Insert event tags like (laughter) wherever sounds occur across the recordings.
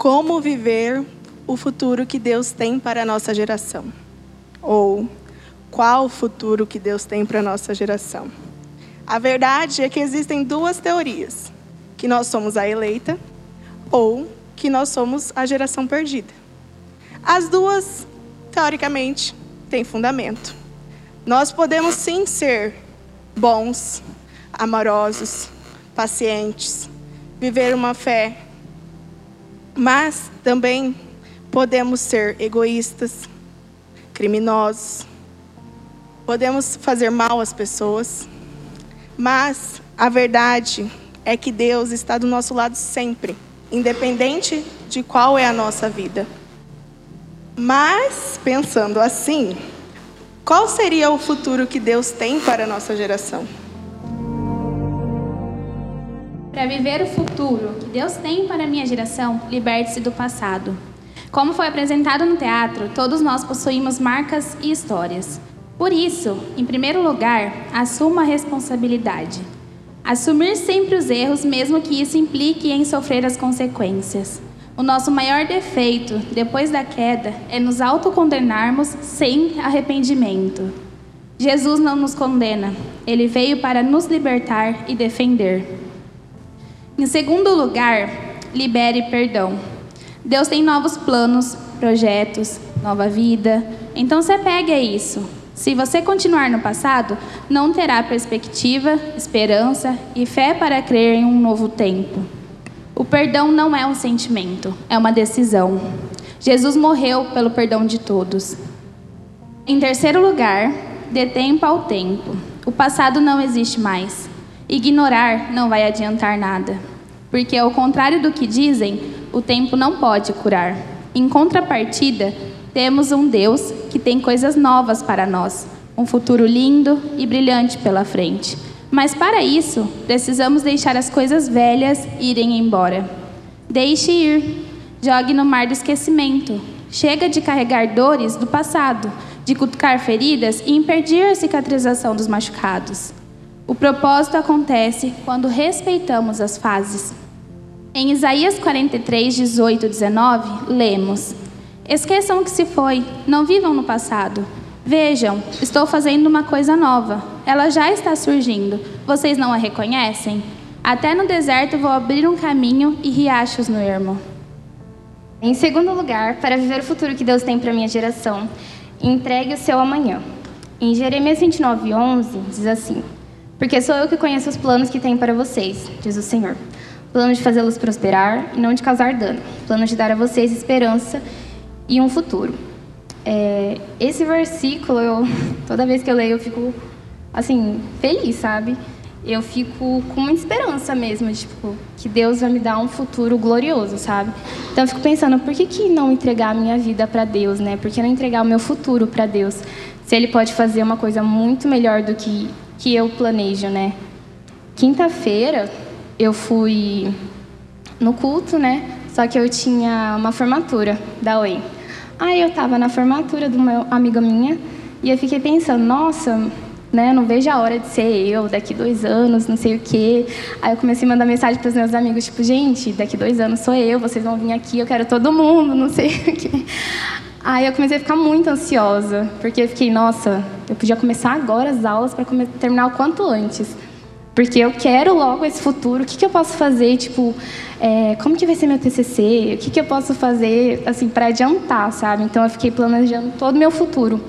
Como viver o futuro que Deus tem para a nossa geração? Ou qual o futuro que Deus tem para a nossa geração? A verdade é que existem duas teorias: que nós somos a eleita ou que nós somos a geração perdida. As duas, teoricamente, têm fundamento. Nós podemos sim ser bons, amorosos, pacientes, viver uma fé mas também podemos ser egoístas, criminosos, podemos fazer mal às pessoas, mas a verdade é que Deus está do nosso lado sempre, independente de qual é a nossa vida. Mas, pensando assim, qual seria o futuro que Deus tem para a nossa geração? Para viver o futuro que Deus tem para a minha geração, liberte-se do passado. Como foi apresentado no teatro, todos nós possuímos marcas e histórias. Por isso, em primeiro lugar, assuma a responsabilidade. Assumir sempre os erros, mesmo que isso implique em sofrer as consequências. O nosso maior defeito, depois da queda, é nos autocondenarmos sem arrependimento. Jesus não nos condena, ele veio para nos libertar e defender. Em segundo lugar, libere perdão. Deus tem novos planos, projetos, nova vida. Então se apegue a isso. Se você continuar no passado, não terá perspectiva, esperança e fé para crer em um novo tempo. O perdão não é um sentimento, é uma decisão. Jesus morreu pelo perdão de todos. Em terceiro lugar, dê tempo ao tempo. O passado não existe mais. Ignorar não vai adiantar nada, porque, ao contrário do que dizem, o tempo não pode curar. Em contrapartida, temos um Deus que tem coisas novas para nós, um futuro lindo e brilhante pela frente. Mas para isso, precisamos deixar as coisas velhas irem embora. Deixe ir, jogue no mar do esquecimento. Chega de carregar dores do passado, de cutucar feridas e impedir a cicatrização dos machucados. O propósito acontece quando respeitamos as fases. Em Isaías 43, 18 19, lemos: Esqueçam o que se foi, não vivam no passado. Vejam, estou fazendo uma coisa nova. Ela já está surgindo. Vocês não a reconhecem? Até no deserto vou abrir um caminho e riachos no ermo. Em segundo lugar, para viver o futuro que Deus tem para minha geração, entregue o seu amanhã. Em Jeremias 29, 11, diz assim: porque sou eu que conheço os planos que tenho para vocês, diz o Senhor. Plano de fazê-los prosperar e não de causar dano. Plano de dar a vocês esperança e um futuro. É, esse versículo, eu, (laughs) toda vez que eu leio, eu fico, assim, feliz, sabe? Eu fico com uma esperança mesmo, tipo, que Deus vai me dar um futuro glorioso, sabe? Então eu fico pensando, por que, que não entregar a minha vida para Deus, né? Por que não entregar o meu futuro para Deus? Se Ele pode fazer uma coisa muito melhor do que que eu planejo, né? Quinta-feira eu fui no culto, né? Só que eu tinha uma formatura da OEM. Aí eu estava na formatura de uma amiga minha e eu fiquei pensando, nossa, né? Não vejo a hora de ser eu daqui dois anos, não sei o quê. Aí eu comecei a mandar mensagem para os meus amigos, tipo, gente, daqui dois anos sou eu, vocês vão vir aqui, eu quero todo mundo, não sei o quê. Aí eu comecei a ficar muito ansiosa, porque eu fiquei, nossa, eu podia começar agora as aulas para terminar o quanto antes. Porque eu quero logo esse futuro, o que, que eu posso fazer, tipo, é, como que vai ser meu TCC, o que, que eu posso fazer, assim, para adiantar, sabe? Então eu fiquei planejando todo o meu futuro.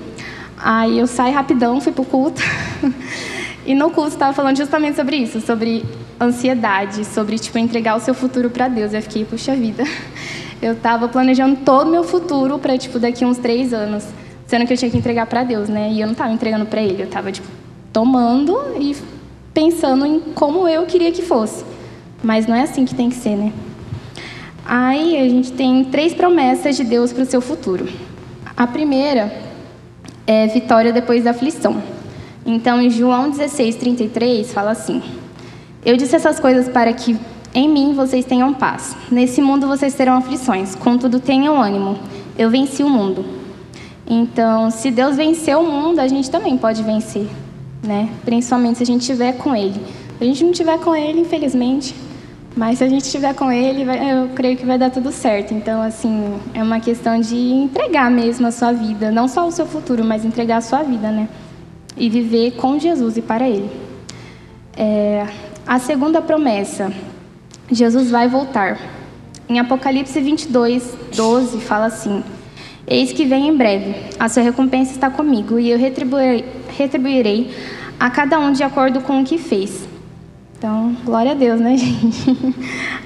Aí eu saí rapidão, fui pro culto, (laughs) e no culto estava falando justamente sobre isso, sobre ansiedade, sobre, tipo, entregar o seu futuro para Deus. Eu fiquei, puxa vida, eu estava planejando todo o meu futuro para, tipo, daqui uns três anos. Sendo que eu tinha que entregar para Deus, né? E eu não estava entregando para Ele. Eu estava, tipo, tomando e pensando em como eu queria que fosse. Mas não é assim que tem que ser, né? Aí a gente tem três promessas de Deus para o seu futuro. A primeira é vitória depois da aflição. Então, em João 16, 33, fala assim: Eu disse essas coisas para que em mim vocês tenham paz. Nesse mundo vocês terão aflições, contudo tenham ânimo. Eu venci o mundo. Então, se Deus venceu o mundo, a gente também pode vencer, né? Principalmente se a gente estiver com Ele. Se a gente não estiver com Ele, infelizmente, mas se a gente estiver com Ele, eu creio que vai dar tudo certo. Então, assim, é uma questão de entregar mesmo a sua vida, não só o seu futuro, mas entregar a sua vida, né? E viver com Jesus e para Ele. É, a segunda promessa, Jesus vai voltar. Em Apocalipse 22, 12, fala assim: Eis que vem em breve, a sua recompensa está comigo, e eu retribuirei, retribuirei a cada um de acordo com o que fez. Então, glória a Deus, né, (laughs) gente?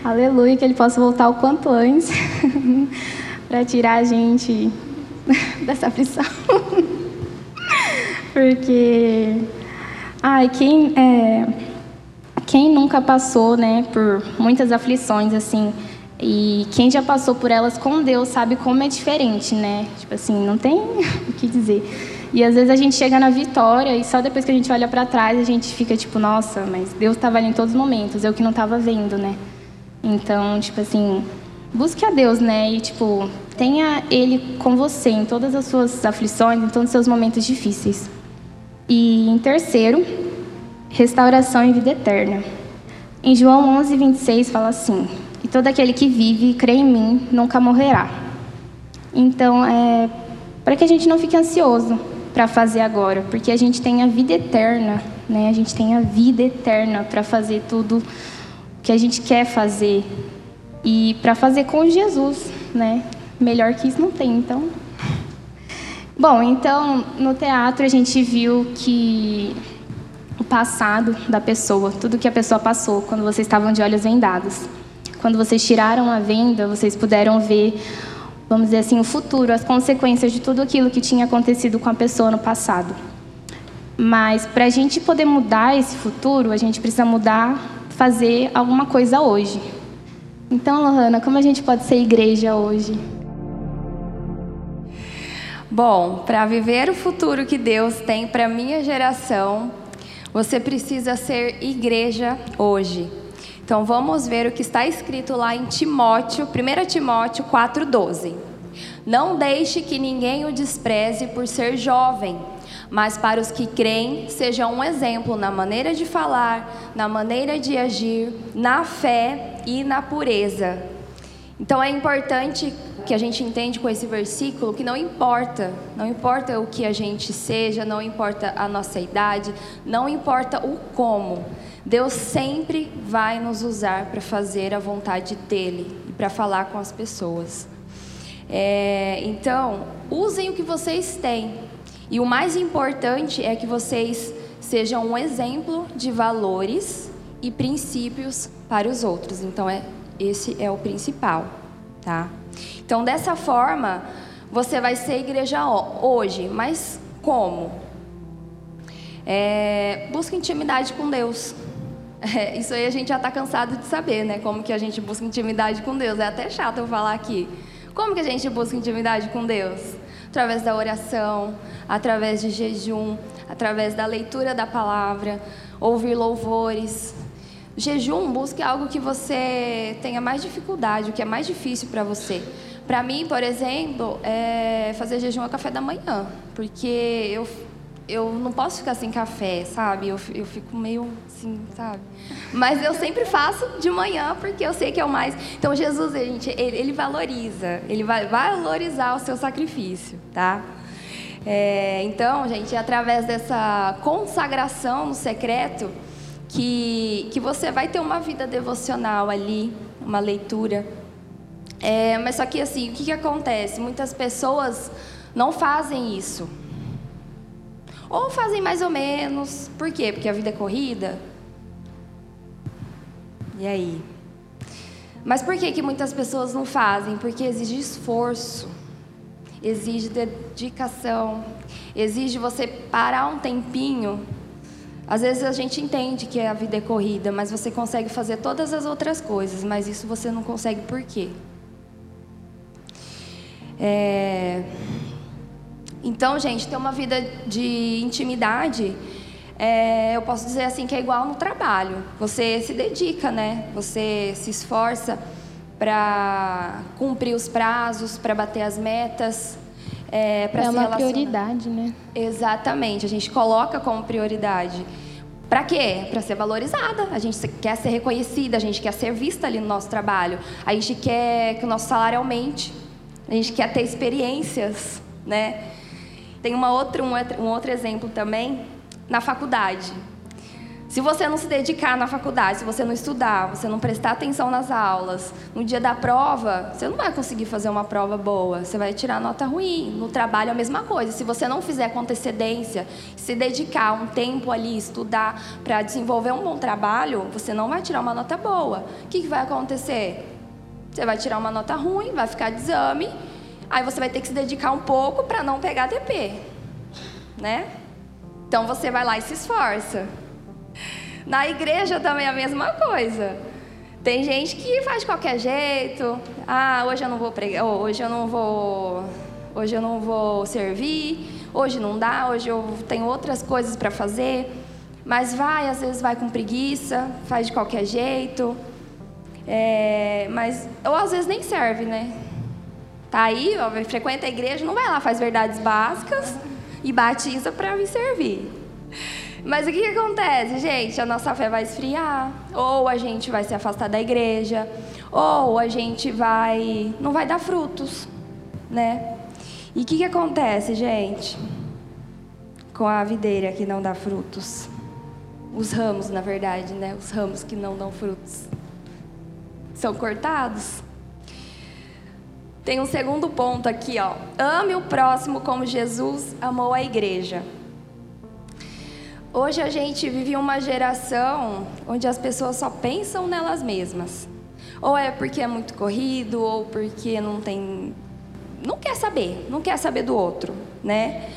Aleluia, que Ele possa voltar o quanto antes (laughs) para tirar a gente (laughs) dessa aflição. Porque, ai, quem, é, quem nunca passou, né, por muitas aflições, assim, e quem já passou por elas com Deus sabe como é diferente, né? Tipo assim, não tem (laughs) o que dizer. E às vezes a gente chega na vitória e só depois que a gente olha para trás a gente fica tipo, nossa, mas Deus estava ali em todos os momentos, eu que não estava vendo, né? Então, tipo assim, busque a Deus, né? E tipo, tenha Ele com você em todas as suas aflições, em todos os seus momentos difíceis. E em terceiro, restauração e vida eterna. Em João 11, 26 fala assim: e todo aquele que vive e crê em mim nunca morrerá. Então, é para que a gente não fique ansioso para fazer agora, porque a gente tem a vida eterna, né? A gente tem a vida eterna para fazer tudo que a gente quer fazer e para fazer com Jesus, né? Melhor que isso não tem, então. Bom, então no teatro a gente viu que o passado da pessoa, tudo que a pessoa passou quando vocês estavam de olhos vendados. Quando vocês tiraram a venda, vocês puderam ver, vamos dizer assim, o futuro, as consequências de tudo aquilo que tinha acontecido com a pessoa no passado. Mas para a gente poder mudar esse futuro, a gente precisa mudar, fazer alguma coisa hoje. Então, Lohana, como a gente pode ser igreja hoje? Bom, para viver o futuro que Deus tem para minha geração, você precisa ser igreja hoje. Então vamos ver o que está escrito lá em Timóteo, 1 Timóteo 4,12. Não deixe que ninguém o despreze por ser jovem, mas para os que creem, seja um exemplo na maneira de falar, na maneira de agir, na fé e na pureza. Então é importante que a gente entende com esse versículo que não importa, não importa o que a gente seja, não importa a nossa idade, não importa o como. Deus sempre vai nos usar para fazer a vontade dele e para falar com as pessoas. É, então, usem o que vocês têm. E o mais importante é que vocês sejam um exemplo de valores e princípios para os outros. Então, é, esse é o principal, tá? Então, dessa forma, você vai ser igreja hoje, mas como? É, busca intimidade com Deus. É, isso aí a gente já está cansado de saber, né? Como que a gente busca intimidade com Deus. É até chato eu falar aqui. Como que a gente busca intimidade com Deus? Através da oração, através de jejum, através da leitura da palavra, ouvir louvores. Jejum, busque algo que você tenha mais dificuldade, o que é mais difícil para você. Para mim, por exemplo, é fazer jejum ao café da manhã, porque eu eu não posso ficar sem café, sabe? Eu, eu fico meio assim, sabe? Mas eu sempre faço de manhã porque eu sei que é o mais. Então Jesus, gente, ele, ele valoriza, ele vai valorizar o seu sacrifício, tá? É, então, gente, é através dessa consagração no secreto que, que você vai ter uma vida devocional ali, uma leitura. É, mas só que assim, o que, que acontece? Muitas pessoas não fazem isso. Ou fazem mais ou menos. Por quê? Porque a vida é corrida. E aí? Mas por que, que muitas pessoas não fazem? Porque exige esforço, exige dedicação, exige você parar um tempinho Às vezes a gente entende que a vida é corrida, mas você consegue fazer todas as outras coisas, mas isso você não consegue por quê? É... Então, gente, ter uma vida de intimidade, é, eu posso dizer assim que é igual no trabalho. Você se dedica, né? Você se esforça para cumprir os prazos, para bater as metas. É, para é uma prioridade, né? Exatamente, a gente coloca como prioridade. Para quê? Para ser valorizada. A gente quer ser reconhecida, a gente quer ser vista ali no nosso trabalho. A gente quer que o nosso salário aumente. A gente quer ter experiências, né? Tem uma outra, um outro exemplo também na faculdade. Se você não se dedicar na faculdade, se você não estudar, você não prestar atenção nas aulas, no dia da prova, você não vai conseguir fazer uma prova boa. Você vai tirar nota ruim. No trabalho, a mesma coisa. Se você não fizer com antecedência, se dedicar um tempo ali, estudar para desenvolver um bom trabalho, você não vai tirar uma nota boa. O que, que vai acontecer? Você vai tirar uma nota ruim, vai ficar de exame, aí você vai ter que se dedicar um pouco para não pegar DP. Né? Então você vai lá e se esforça. Na igreja também é a mesma coisa. Tem gente que faz de qualquer jeito. Ah, hoje eu não vou pregar, hoje eu não vou, hoje eu não vou servir, hoje não dá, hoje eu tenho outras coisas para fazer. Mas vai, às vezes vai com preguiça, faz de qualquer jeito. É, mas ou às vezes nem serve, né? Tá aí, ó, frequenta a igreja, não vai lá, faz verdades básicas e batiza para vir servir. Mas o que, que acontece, gente? A nossa fé vai esfriar, ou a gente vai se afastar da igreja, ou a gente vai. não vai dar frutos, né? E o que, que acontece, gente? Com a videira que não dá frutos. Os ramos, na verdade, né? Os ramos que não dão frutos. São cortados. Tem um segundo ponto aqui, ó. Ame o próximo como Jesus amou a igreja. Hoje a gente vive uma geração onde as pessoas só pensam nelas mesmas. Ou é porque é muito corrido, ou porque não tem. Não quer saber, não quer saber do outro, né?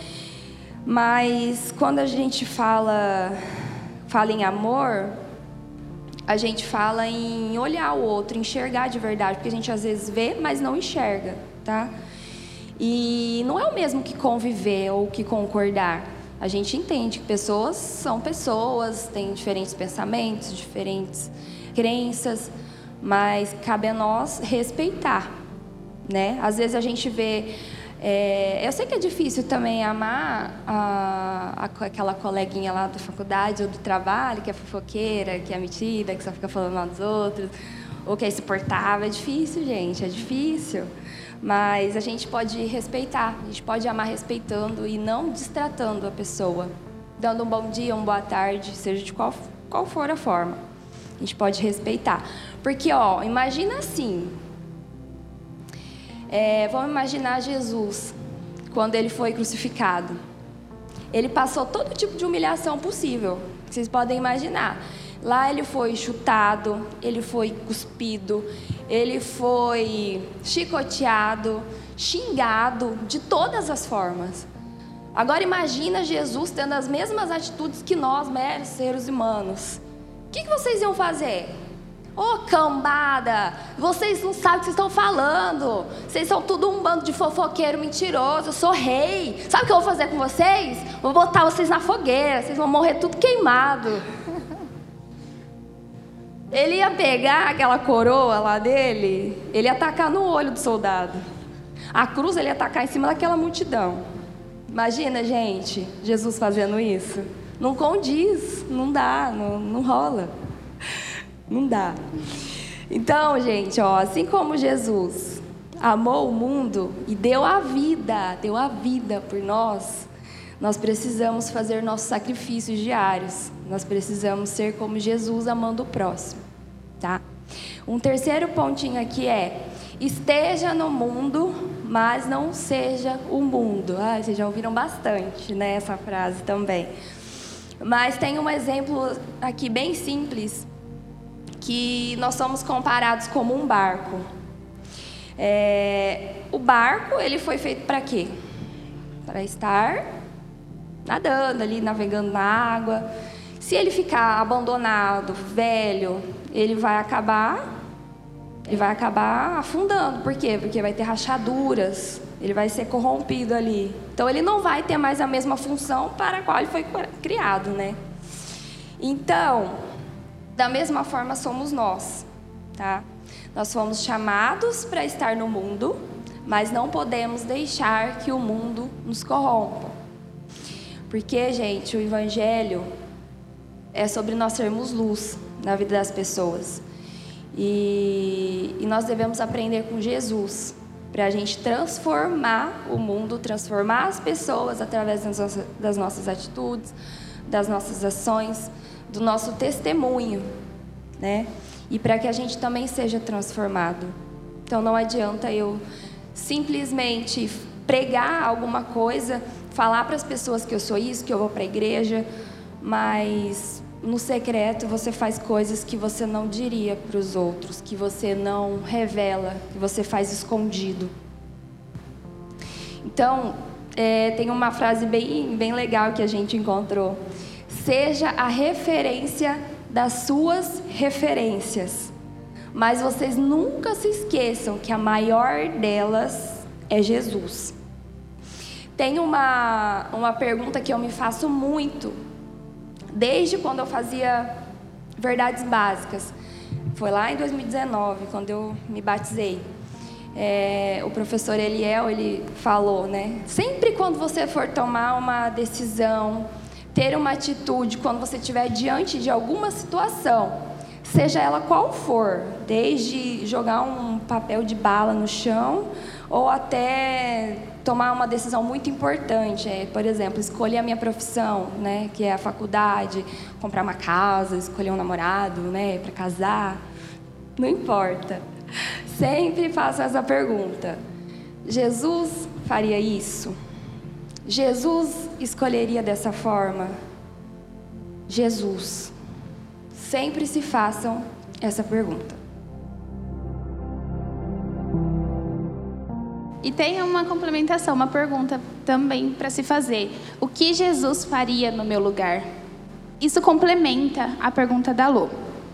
Mas quando a gente fala, fala em amor, a gente fala em olhar o outro, enxergar de verdade, porque a gente às vezes vê, mas não enxerga, tá? E não é o mesmo que conviver ou que concordar a gente entende que pessoas são pessoas, têm diferentes pensamentos, diferentes crenças, mas cabe a nós respeitar, né? Às vezes a gente vê é, eu sei que é difícil também amar a, a, aquela coleguinha lá da faculdade ou do trabalho, que é fofoqueira, que é metida, que só fica falando mal dos outros, ou que é insuportável. É difícil, gente, é difícil. Mas a gente pode respeitar, a gente pode amar respeitando e não distratando a pessoa, dando um bom dia, uma boa tarde, seja de qual, qual for a forma. A gente pode respeitar. Porque, ó, imagina assim. É, vamos imaginar Jesus, quando ele foi crucificado. Ele passou todo tipo de humilhação possível, que vocês podem imaginar. Lá ele foi chutado, ele foi cuspido, ele foi chicoteado, xingado de todas as formas. Agora imagina Jesus tendo as mesmas atitudes que nós, meros seres humanos. O que, que vocês iam fazer? Ô oh, cambada, vocês não sabem o que vocês estão falando. Vocês são tudo um bando de fofoqueiro mentiroso. Eu sou rei. Sabe o que eu vou fazer com vocês? Vou botar vocês na fogueira. Vocês vão morrer tudo queimado. Ele ia pegar aquela coroa lá dele, ele ia atacar no olho do soldado. A cruz ele ia atacar em cima daquela multidão. Imagina, gente, Jesus fazendo isso. Não condiz, não dá, não, não rola. (laughs) Não dá. Então, gente, ó, assim como Jesus amou o mundo e deu a vida, deu a vida por nós, nós precisamos fazer nossos sacrifícios diários. Nós precisamos ser como Jesus amando o próximo, tá? Um terceiro pontinho aqui é: esteja no mundo, mas não seja o mundo. Ah, vocês já ouviram bastante, né, essa frase também. Mas tem um exemplo aqui bem simples que nós somos comparados como um barco. É, o barco ele foi feito para quê? Para estar nadando ali, navegando na água. Se ele ficar abandonado, velho, ele vai acabar ele vai acabar afundando. Por quê? Porque vai ter rachaduras, ele vai ser corrompido ali. Então ele não vai ter mais a mesma função para a qual ele foi criado, né? Então, da mesma forma somos nós, tá? Nós fomos chamados para estar no mundo, mas não podemos deixar que o mundo nos corrompa. Porque, gente, o evangelho é sobre nós sermos luz na vida das pessoas. E, e nós devemos aprender com Jesus para a gente transformar o mundo, transformar as pessoas através das nossas, das nossas atitudes, das nossas ações, do nosso testemunho, né? E para que a gente também seja transformado. Então não adianta eu simplesmente pregar alguma coisa, falar para as pessoas que eu sou isso, que eu vou para a igreja, mas no secreto você faz coisas que você não diria para os outros, que você não revela, que você faz escondido. Então, é, tem uma frase bem, bem legal que a gente encontrou. Seja a referência das suas referências. Mas vocês nunca se esqueçam que a maior delas é Jesus. Tem uma, uma pergunta que eu me faço muito desde quando eu fazia verdades básicas. Foi lá em 2019, quando eu me batizei. É, o professor Eliel, ele falou, né? Sempre quando você for tomar uma decisão, ter uma atitude, quando você estiver diante de alguma situação, seja ela qual for, desde jogar um papel de bala no chão ou até tomar uma decisão muito importante, é, por exemplo, escolher a minha profissão, né, que é a faculdade, comprar uma casa, escolher um namorado, né, para casar, não importa. Sempre faço essa pergunta: Jesus faria isso? Jesus escolheria dessa forma? Jesus. Sempre se façam essa pergunta. E tem uma complementação, uma pergunta também para se fazer. O que Jesus faria no meu lugar? Isso complementa a pergunta da Lô.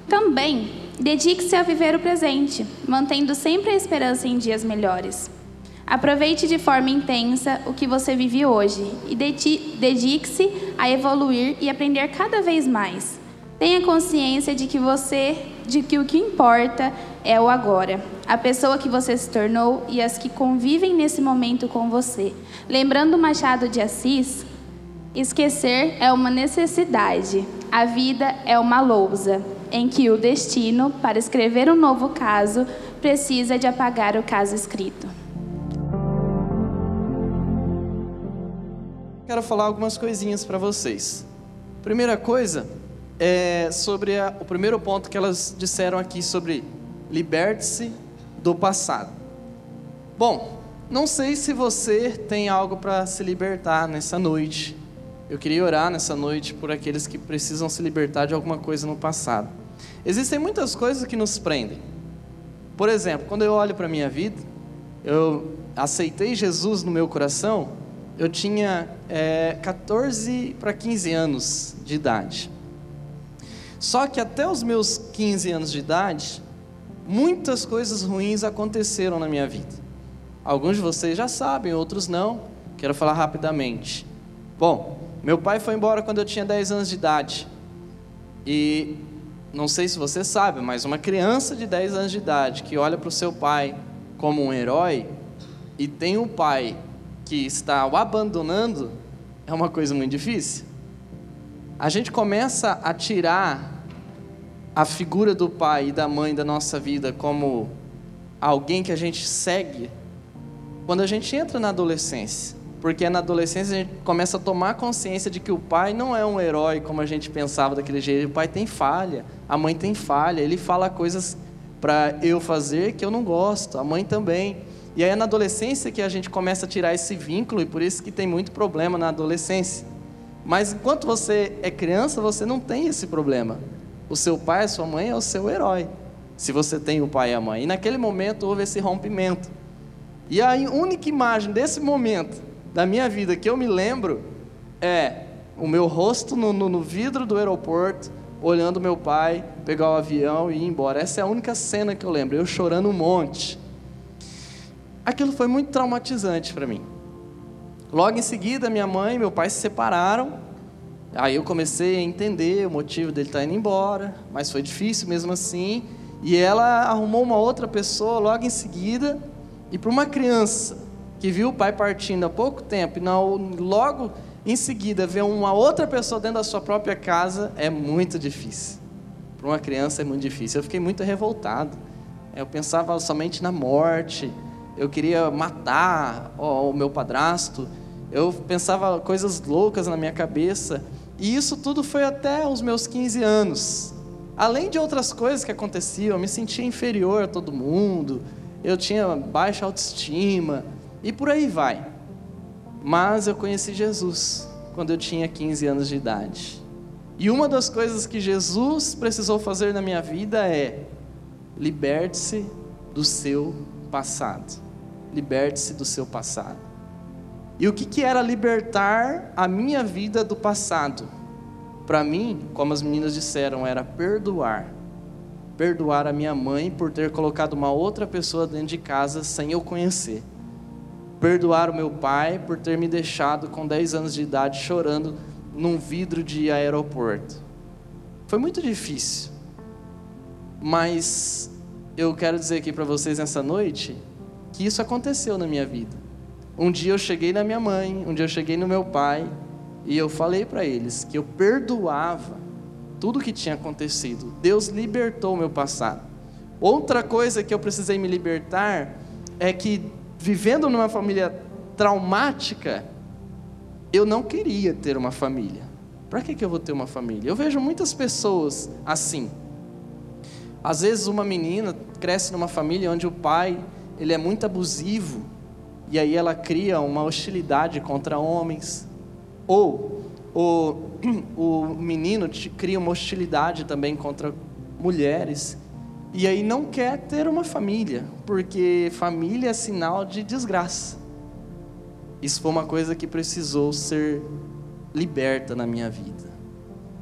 Também, dedique-se a viver o presente, mantendo sempre a esperança em dias melhores. Aproveite de forma intensa o que você vive hoje e dedique-se a evoluir e aprender cada vez mais. Tenha consciência de que você, de que o que importa é o agora, a pessoa que você se tornou e as que convivem nesse momento com você. Lembrando Machado de Assis, esquecer é uma necessidade, a vida é uma lousa, em que o destino, para escrever um novo caso, precisa de apagar o caso escrito. Quero falar algumas coisinhas para vocês. Primeira coisa é sobre a, o primeiro ponto que elas disseram aqui sobre liberte-se do passado. Bom, não sei se você tem algo para se libertar nessa noite. Eu queria orar nessa noite por aqueles que precisam se libertar de alguma coisa no passado. Existem muitas coisas que nos prendem. Por exemplo, quando eu olho para a minha vida, eu aceitei Jesus no meu coração, eu tinha é, 14 para 15 anos de idade. Só que até os meus 15 anos de idade, muitas coisas ruins aconteceram na minha vida. Alguns de vocês já sabem, outros não. Quero falar rapidamente. Bom, meu pai foi embora quando eu tinha 10 anos de idade. E não sei se você sabe, mas uma criança de 10 anos de idade que olha para o seu pai como um herói e tem um pai que está o abandonando, é uma coisa muito difícil. A gente começa a tirar a figura do pai e da mãe da nossa vida como alguém que a gente segue quando a gente entra na adolescência. Porque na adolescência a gente começa a tomar consciência de que o pai não é um herói como a gente pensava daquele jeito. O pai tem falha, a mãe tem falha, ele fala coisas para eu fazer que eu não gosto, a mãe também. E aí é na adolescência que a gente começa a tirar esse vínculo e por isso que tem muito problema na adolescência. Mas enquanto você é criança, você não tem esse problema. O seu pai, a sua mãe é o seu herói. Se você tem o pai e a mãe. E naquele momento houve esse rompimento. E a única imagem desse momento da minha vida que eu me lembro é o meu rosto no, no, no vidro do aeroporto, olhando meu pai pegar o avião e ir embora. Essa é a única cena que eu lembro, eu chorando um monte. Aquilo foi muito traumatizante para mim. Logo em seguida, minha mãe e meu pai se separaram. Aí eu comecei a entender o motivo dele estar indo embora, mas foi difícil mesmo assim. E ela arrumou uma outra pessoa logo em seguida. E para uma criança que viu o pai partindo há pouco tempo e não, logo em seguida ver uma outra pessoa dentro da sua própria casa é muito difícil. Para uma criança é muito difícil. Eu fiquei muito revoltado. Eu pensava somente na morte. Eu queria matar ó, o meu padrasto. Eu pensava coisas loucas na minha cabeça. E isso tudo foi até os meus 15 anos. Além de outras coisas que aconteciam, eu me sentia inferior a todo mundo. Eu tinha baixa autoestima. E por aí vai. Mas eu conheci Jesus quando eu tinha 15 anos de idade. E uma das coisas que Jesus precisou fazer na minha vida é: liberte-se do seu passado. Liberte-se do seu passado. E o que, que era libertar a minha vida do passado? Para mim, como as meninas disseram, era perdoar. Perdoar a minha mãe por ter colocado uma outra pessoa dentro de casa sem eu conhecer perdoar o meu pai por ter me deixado com 10 anos de idade chorando num vidro de aeroporto. Foi muito difícil. Mas eu quero dizer aqui para vocês nessa noite que isso aconteceu na minha vida. Um dia eu cheguei na minha mãe, um dia eu cheguei no meu pai e eu falei para eles que eu perdoava tudo que tinha acontecido. Deus libertou o meu passado. Outra coisa que eu precisei me libertar é que vivendo numa família traumática, eu não queria ter uma família. Para que, que eu vou ter uma família? Eu vejo muitas pessoas assim. Às vezes uma menina cresce numa família onde o pai ele é muito abusivo e aí ela cria uma hostilidade contra homens. Ou o, (clears throat) o menino cria uma hostilidade também contra mulheres. E aí não quer ter uma família, porque família é sinal de desgraça. Isso foi uma coisa que precisou ser liberta na minha vida.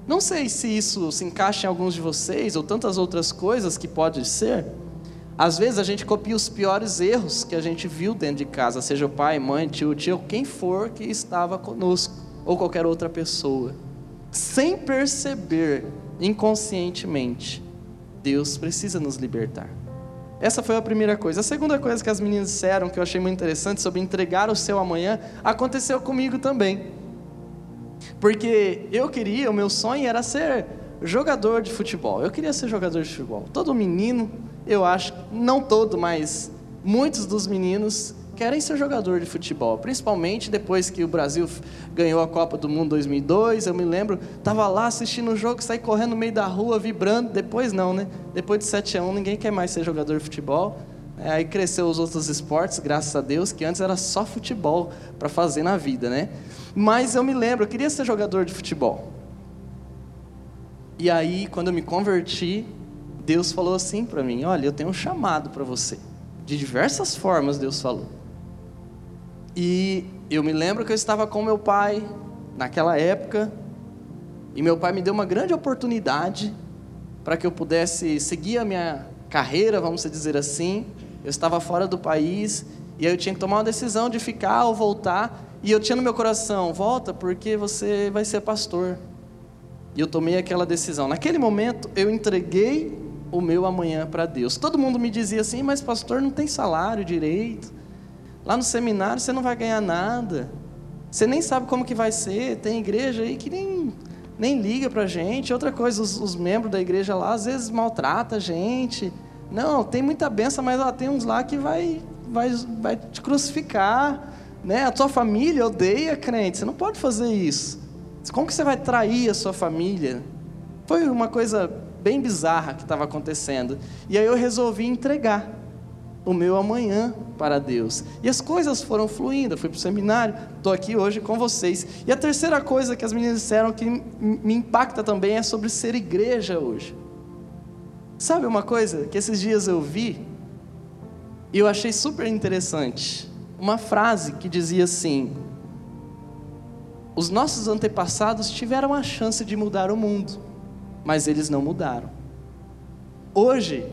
Não sei se isso se encaixa em alguns de vocês ou tantas outras coisas que pode ser. Às vezes a gente copia os piores erros que a gente viu dentro de casa, seja o pai, mãe, tio, tio, quem for que estava conosco, ou qualquer outra pessoa, sem perceber inconscientemente. Deus precisa nos libertar. Essa foi a primeira coisa. A segunda coisa que as meninas disseram, que eu achei muito interessante, sobre entregar o seu amanhã, aconteceu comigo também. Porque eu queria, o meu sonho era ser jogador de futebol. Eu queria ser jogador de futebol. Todo menino, eu acho, não todo, mas muitos dos meninos querem ser jogador de futebol, principalmente depois que o Brasil ganhou a Copa do Mundo 2002. Eu me lembro, estava lá assistindo o jogo, saí correndo no meio da rua, vibrando. Depois não, né? Depois de 7 a 1, ninguém quer mais ser jogador de futebol. É, aí cresceu os outros esportes, graças a Deus, que antes era só futebol para fazer na vida, né? Mas eu me lembro, eu queria ser jogador de futebol. E aí, quando eu me converti, Deus falou assim para mim: Olha, eu tenho um chamado para você. De diversas formas, Deus falou. E eu me lembro que eu estava com meu pai naquela época, e meu pai me deu uma grande oportunidade para que eu pudesse seguir a minha carreira, vamos dizer assim. Eu estava fora do país e aí eu tinha que tomar uma decisão de ficar ou voltar. E eu tinha no meu coração: volta porque você vai ser pastor. E eu tomei aquela decisão. Naquele momento eu entreguei o meu amanhã para Deus. Todo mundo me dizia assim: mas pastor não tem salário direito. Lá no seminário você não vai ganhar nada. Você nem sabe como que vai ser. Tem igreja aí que nem, nem liga para a gente. Outra coisa, os, os, membros da igreja lá às vezes maltrata a gente. Não, tem muita benção, mas ó, tem uns lá que vai, vai, vai te crucificar. Né? A tua família odeia crente. Você não pode fazer isso. Como que você vai trair a sua família? Foi uma coisa bem bizarra que estava acontecendo. E aí eu resolvi entregar o meu amanhã para Deus. E as coisas foram fluindo. Eu fui para o seminário, estou aqui hoje com vocês. E a terceira coisa que as meninas disseram que me impacta também é sobre ser igreja hoje. Sabe uma coisa que esses dias eu vi e eu achei super interessante? Uma frase que dizia assim: os nossos antepassados tiveram a chance de mudar o mundo, mas eles não mudaram. Hoje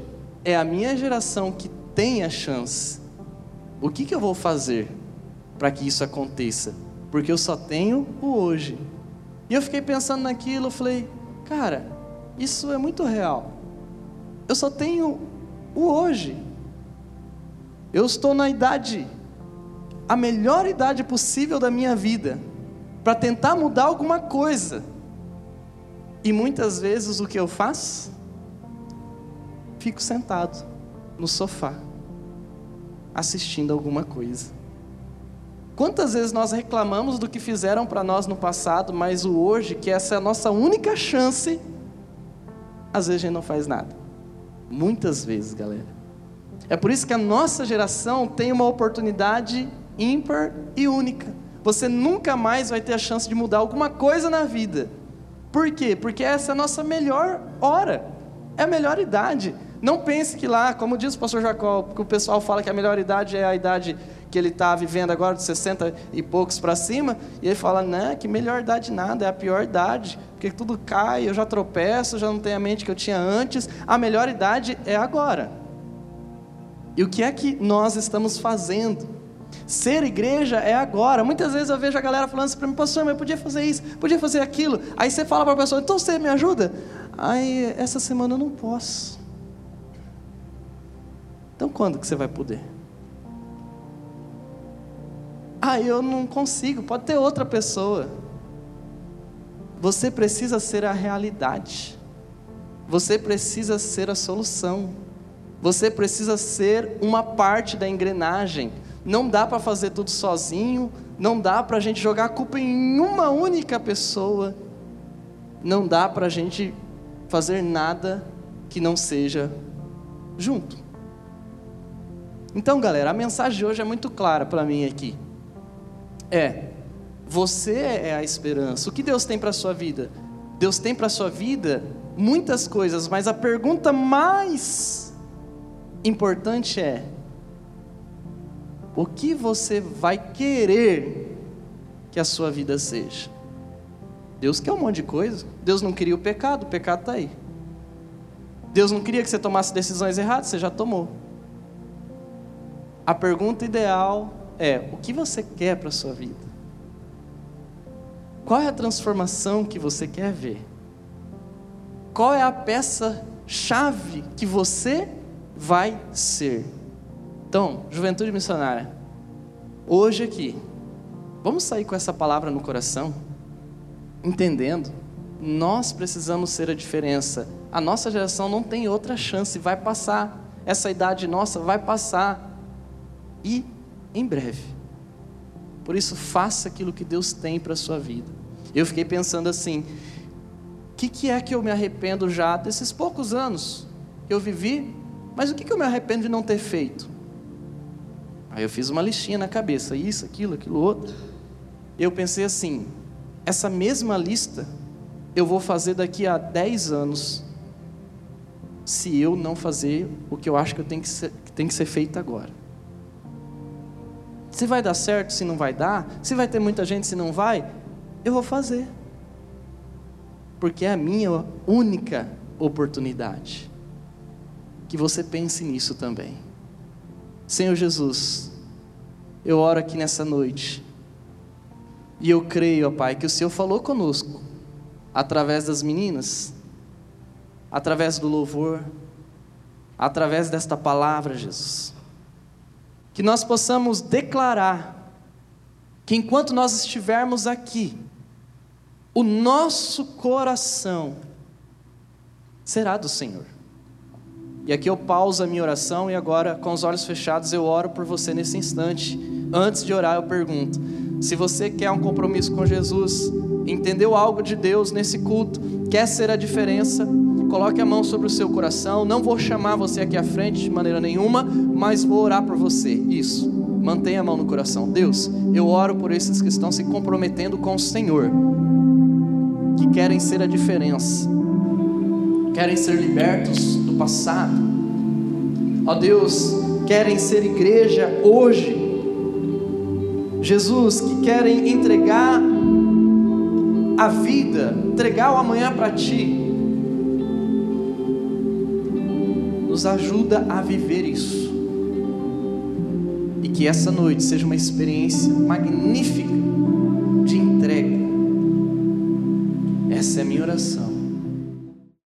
é a minha geração que tem a chance. O que, que eu vou fazer para que isso aconteça? Porque eu só tenho o hoje. E eu fiquei pensando naquilo, falei, cara, isso é muito real. Eu só tenho o hoje. Eu estou na idade, a melhor idade possível da minha vida, para tentar mudar alguma coisa. E muitas vezes o que eu faço? Fico sentado no sofá, assistindo alguma coisa. Quantas vezes nós reclamamos do que fizeram para nós no passado, mas o hoje, que essa é a nossa única chance, às vezes a gente não faz nada. Muitas vezes, galera. É por isso que a nossa geração tem uma oportunidade ímpar e única. Você nunca mais vai ter a chance de mudar alguma coisa na vida. Por quê? Porque essa é a nossa melhor hora, é a melhor idade. Não pense que lá, como diz o pastor Jacó, que o pessoal fala que a melhor idade é a idade que ele está vivendo agora, de 60 e poucos para cima, e ele fala: não, que melhor idade nada, é a pior idade, porque tudo cai, eu já tropeço, já não tenho a mente que eu tinha antes, a melhor idade é agora. E o que é que nós estamos fazendo? Ser igreja é agora. Muitas vezes eu vejo a galera falando assim para mim, pastor, mas eu podia fazer isso, podia fazer aquilo. Aí você fala para a pessoa, então você me ajuda? Aí essa semana eu não posso. Então quando que você vai poder? Ah, eu não consigo, pode ter outra pessoa. Você precisa ser a realidade. Você precisa ser a solução. Você precisa ser uma parte da engrenagem. Não dá para fazer tudo sozinho. Não dá para a gente jogar a culpa em uma única pessoa. Não dá para a gente fazer nada que não seja junto. Então, galera, a mensagem de hoje é muito clara para mim aqui é: você é a esperança. O que Deus tem para sua vida? Deus tem para sua vida muitas coisas, mas a pergunta mais importante é: o que você vai querer que a sua vida seja? Deus quer um monte de coisa. Deus não queria o pecado, o pecado está aí. Deus não queria que você tomasse decisões erradas, você já tomou. A pergunta ideal é: o que você quer para a sua vida? Qual é a transformação que você quer ver? Qual é a peça-chave que você vai ser? Então, juventude missionária, hoje aqui, vamos sair com essa palavra no coração, entendendo, nós precisamos ser a diferença. A nossa geração não tem outra chance, vai passar. Essa idade nossa vai passar. E em breve. Por isso, faça aquilo que Deus tem para a sua vida. Eu fiquei pensando assim: o que, que é que eu me arrependo já desses poucos anos que eu vivi, mas o que, que eu me arrependo de não ter feito? Aí eu fiz uma listinha na cabeça: isso, aquilo, aquilo outro. Eu pensei assim: essa mesma lista eu vou fazer daqui a 10 anos, se eu não fazer o que eu acho que, eu tenho que, ser, que tem que ser feito agora. Se vai dar certo, se não vai dar, se vai ter muita gente, se não vai, eu vou fazer. Porque é a minha única oportunidade. Que você pense nisso também. Senhor Jesus, eu oro aqui nessa noite. E eu creio, ó Pai, que o Senhor falou conosco através das meninas, através do louvor, através desta palavra, Jesus que nós possamos declarar que enquanto nós estivermos aqui, o nosso coração será do Senhor. E aqui eu pauso a minha oração e agora, com os olhos fechados, eu oro por você nesse instante. Antes de orar, eu pergunto: se você quer um compromisso com Jesus, entendeu algo de Deus nesse culto, quer ser a diferença, Coloque a mão sobre o seu coração. Não vou chamar você aqui à frente de maneira nenhuma, mas vou orar por você. Isso. Mantenha a mão no coração. Deus, eu oro por esses que estão se comprometendo com o Senhor, que querem ser a diferença, querem ser libertos passado. Ó Deus, querem ser igreja hoje. Jesus, que querem entregar a vida, entregar o amanhã para Ti, nos ajuda a viver isso. E que essa noite seja uma experiência magnífica de entrega. Essa é a minha oração.